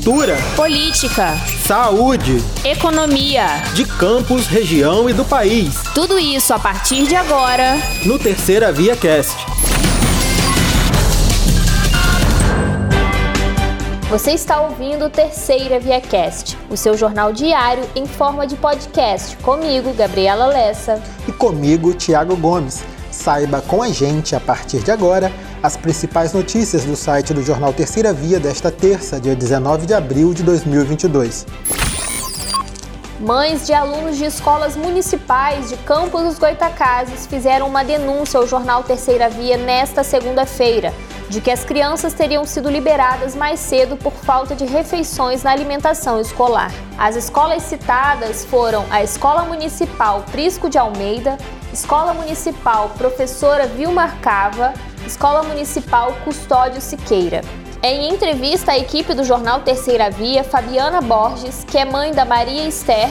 cultura, política, saúde, economia, de campos, região e do país. Tudo isso a partir de agora no Terceira Via Cast. Você está ouvindo o Terceira Via Cast, o seu jornal diário em forma de podcast, comigo, Gabriela Lessa. E comigo, Tiago Gomes. Saiba com a gente, a partir de agora, as principais notícias do site do jornal Terceira Via desta terça, dia 19 de abril de 2022. Mães de alunos de escolas municipais de Campos dos Goitacazes fizeram uma denúncia ao jornal Terceira Via nesta segunda-feira de que as crianças teriam sido liberadas mais cedo por falta de refeições na alimentação escolar. As escolas citadas foram a Escola Municipal Prisco de Almeida, Escola Municipal Professora Vilmar Cava, Escola Municipal Custódio Siqueira. Em entrevista à equipe do jornal Terceira Via, Fabiana Borges, que é mãe da Maria Esther,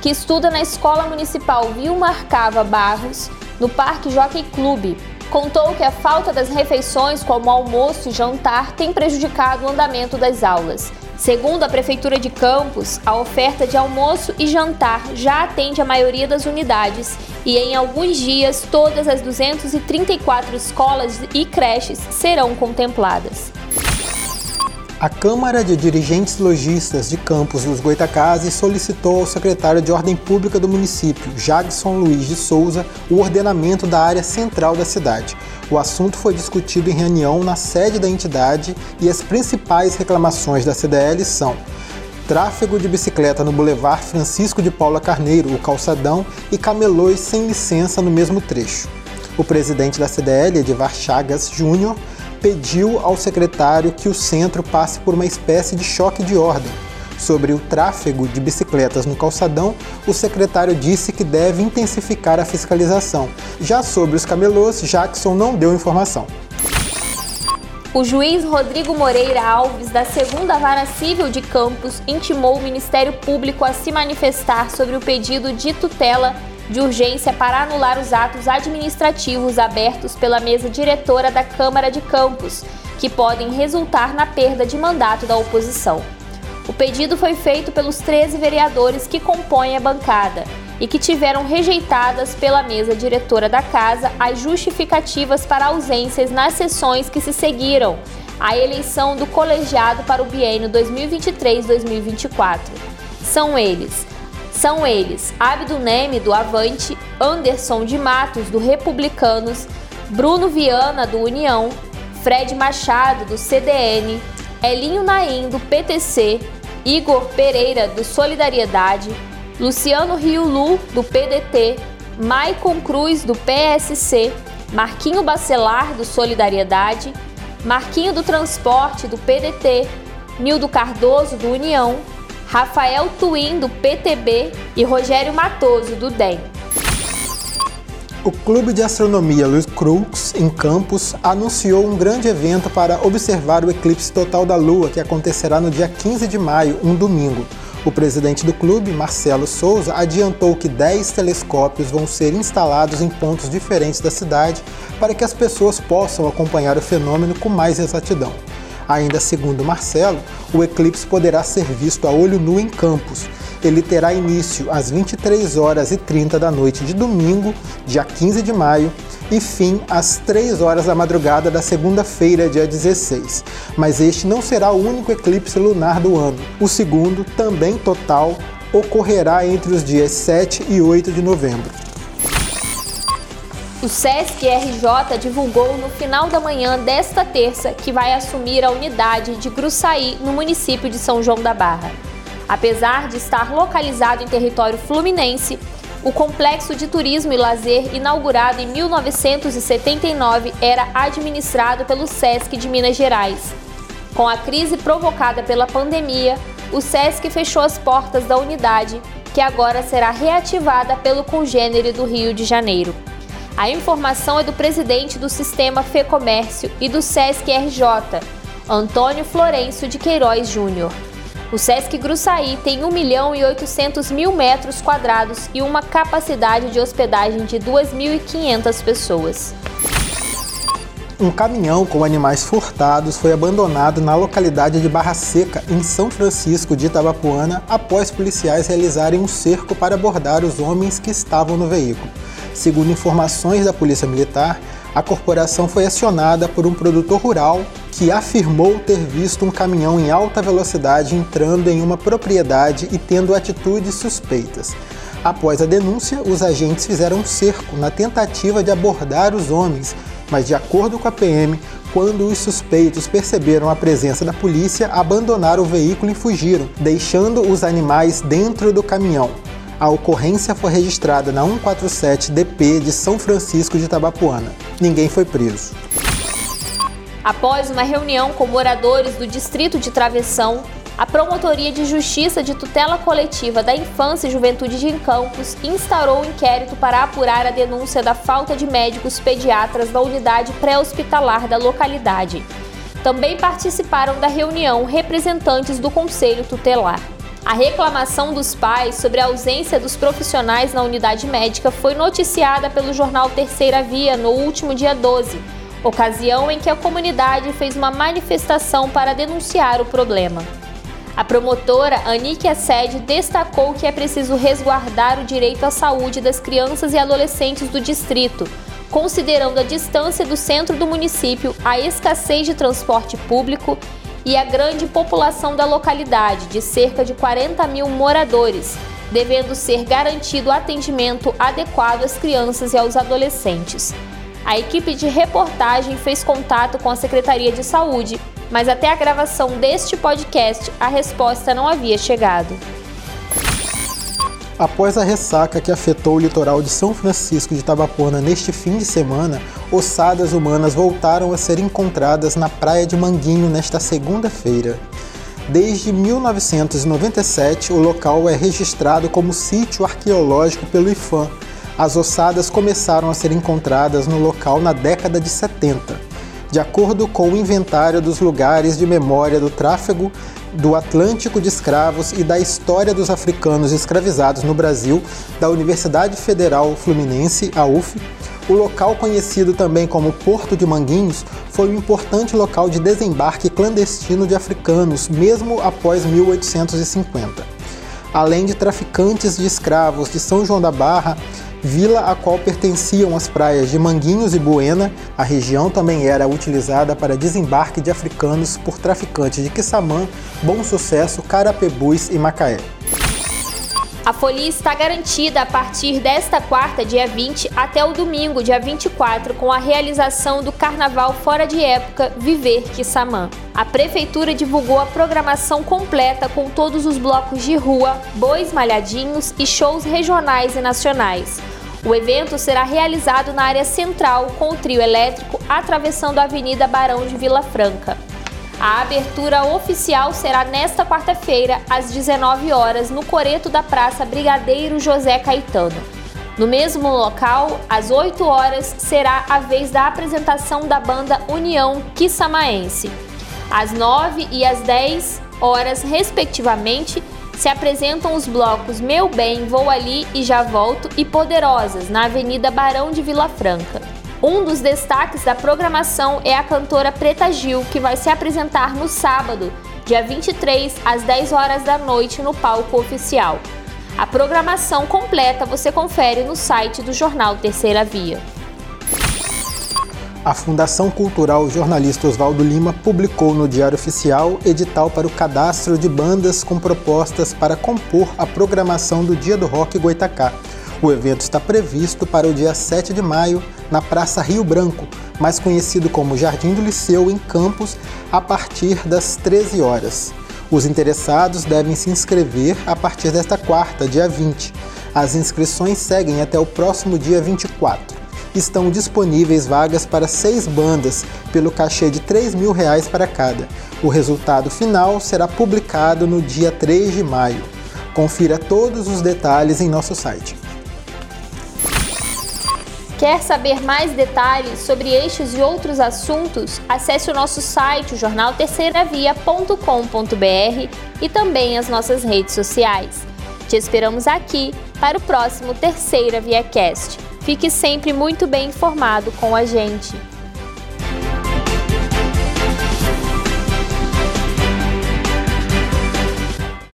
que estuda na Escola Municipal Vilmar Cava Barros, no Parque Jockey Clube, contou que a falta das refeições, como almoço e jantar, tem prejudicado o andamento das aulas. Segundo a Prefeitura de Campos, a oferta de almoço e jantar já atende a maioria das unidades e em alguns dias todas as 234 escolas e creches serão contempladas. A Câmara de Dirigentes Logistas de Campos dos Goitacazes solicitou ao secretário de Ordem Pública do município, Jagson Luiz de Souza, o ordenamento da área central da cidade. O assunto foi discutido em reunião na sede da entidade e as principais reclamações da CDL são tráfego de bicicleta no Boulevard Francisco de Paula Carneiro, o calçadão, e camelôs sem licença no mesmo trecho. O presidente da CDL, Edivar Chagas Júnior, pediu ao secretário que o centro passe por uma espécie de choque de ordem. Sobre o tráfego de bicicletas no calçadão, o secretário disse que deve intensificar a fiscalização. Já sobre os camelôs, Jackson não deu informação. O juiz Rodrigo Moreira Alves, da segunda vara civil de Campos, intimou o Ministério Público a se manifestar sobre o pedido de tutela de urgência para anular os atos administrativos abertos pela mesa diretora da Câmara de Campos, que podem resultar na perda de mandato da oposição. O pedido foi feito pelos 13 vereadores que compõem a bancada e que tiveram rejeitadas pela mesa diretora da casa as justificativas para ausências nas sessões que se seguiram à eleição do colegiado para o biênio 2023-2024. São eles são eles Abdo Neme, do Avante, Anderson de Matos, do Republicanos, Bruno Viana, do União, Fred Machado, do CDN, Elinho Naim, do PTC, Igor Pereira, do Solidariedade, Luciano Riulu, do PDT, Maicon Cruz, do PSC, Marquinho Bacelar, do Solidariedade, Marquinho do Transporte, do PDT, Nildo Cardoso, do União, Rafael Twin, do PTB e Rogério Matoso, do DEM. O Clube de Astronomia Luiz Crux, em Campos, anunciou um grande evento para observar o eclipse total da Lua, que acontecerá no dia 15 de maio, um domingo. O presidente do clube, Marcelo Souza, adiantou que 10 telescópios vão ser instalados em pontos diferentes da cidade para que as pessoas possam acompanhar o fenômeno com mais exatidão. Ainda segundo Marcelo, o eclipse poderá ser visto a olho nu em Campos. Ele terá início às 23 horas e 30 da noite de domingo, dia 15 de maio, e fim às 3 horas da madrugada da segunda-feira, dia 16. Mas este não será o único eclipse lunar do ano. O segundo, também total, ocorrerá entre os dias 7 e 8 de novembro. O SESC RJ divulgou no final da manhã desta terça que vai assumir a unidade de Gruçaí, no município de São João da Barra. Apesar de estar localizado em território fluminense, o complexo de turismo e lazer, inaugurado em 1979, era administrado pelo SESC de Minas Gerais. Com a crise provocada pela pandemia, o SESC fechou as portas da unidade, que agora será reativada pelo congênere do Rio de Janeiro. A informação é do presidente do Sistema Fecomércio e do SESC RJ, Antônio Florencio de Queiroz Júnior. O SESC Gruçaí tem 1 milhão e 800 mil metros quadrados e uma capacidade de hospedagem de 2.500 pessoas. Um caminhão com animais furtados foi abandonado na localidade de Barra Seca, em São Francisco de Itabapuana, após policiais realizarem um cerco para abordar os homens que estavam no veículo. Segundo informações da Polícia Militar, a corporação foi acionada por um produtor rural que afirmou ter visto um caminhão em alta velocidade entrando em uma propriedade e tendo atitudes suspeitas. Após a denúncia, os agentes fizeram um cerco na tentativa de abordar os homens mas de acordo com a PM, quando os suspeitos perceberam a presença da polícia, abandonaram o veículo e fugiram, deixando os animais dentro do caminhão. A ocorrência foi registrada na 147 DP de São Francisco de Itabapuana. Ninguém foi preso. Após uma reunião com moradores do distrito de Travessão, a Promotoria de Justiça de Tutela Coletiva da Infância e Juventude de Campos instaurou um inquérito para apurar a denúncia da falta de médicos pediatras na unidade pré-hospitalar da localidade. Também participaram da reunião representantes do Conselho Tutelar. A reclamação dos pais sobre a ausência dos profissionais na unidade médica foi noticiada pelo jornal Terceira Via no último dia 12, ocasião em que a comunidade fez uma manifestação para denunciar o problema. A promotora Anike Assed destacou que é preciso resguardar o direito à saúde das crianças e adolescentes do distrito, considerando a distância do centro do município, a escassez de transporte público e a grande população da localidade, de cerca de 40 mil moradores, devendo ser garantido atendimento adequado às crianças e aos adolescentes. A equipe de reportagem fez contato com a Secretaria de Saúde mas até a gravação deste podcast a resposta não havia chegado. Após a ressaca que afetou o litoral de São Francisco de Tabapona neste fim de semana, ossadas humanas voltaram a ser encontradas na praia de Manguinho nesta segunda-feira. Desde 1997, o local é registrado como sítio arqueológico pelo IFAM. As ossadas começaram a ser encontradas no local na década de 70 de acordo com o inventário dos lugares de memória do tráfego do Atlântico de Escravos e da História dos Africanos Escravizados no Brasil, da Universidade Federal Fluminense, a UF, o local conhecido também como Porto de Manguinhos foi um importante local de desembarque clandestino de africanos, mesmo após 1850. Além de traficantes de escravos de São João da Barra, vila a qual pertenciam as praias de Manguinhos e Buena. A região também era utilizada para desembarque de africanos por traficantes de Quissamã, Bom Sucesso, Carapebus e Macaé. A folia está garantida a partir desta quarta, dia 20, até o domingo, dia 24, com a realização do Carnaval Fora de Época Viver Quissamã. A Prefeitura divulgou a programação completa com todos os blocos de rua, bois malhadinhos e shows regionais e nacionais. O evento será realizado na área central com o trio elétrico atravessando a Avenida Barão de Vila Franca. A abertura oficial será nesta quarta-feira, às 19 horas, no Coreto da Praça Brigadeiro José Caetano. No mesmo local, às 8 horas, será a vez da apresentação da banda União Quissamaense. Às 9 e às 10 horas, respectivamente, se apresentam os blocos Meu Bem, Vou Ali e Já Volto e Poderosas, na Avenida Barão de Vila Franca. Um dos destaques da programação é a cantora Preta Gil, que vai se apresentar no sábado, dia 23, às 10 horas da noite, no palco oficial. A programação completa você confere no site do jornal Terceira Via. A Fundação Cultural Jornalista Oswaldo Lima publicou no Diário Oficial edital para o cadastro de bandas com propostas para compor a programação do Dia do Rock Goitacá. O evento está previsto para o dia 7 de maio na Praça Rio Branco, mais conhecido como Jardim do Liceu, em Campos, a partir das 13 horas. Os interessados devem se inscrever a partir desta quarta, dia 20. As inscrições seguem até o próximo dia 24 estão disponíveis vagas para seis bandas, pelo cachê de 3 mil reais para cada. O resultado final será publicado no dia 3 de maio. Confira todos os detalhes em nosso site. Quer saber mais detalhes sobre estes e outros assuntos? Acesse o nosso site, o jornalterceiravia.com.br e também as nossas redes sociais. Te esperamos aqui para o próximo Terceira Via Cast. Fique sempre muito bem informado com a gente.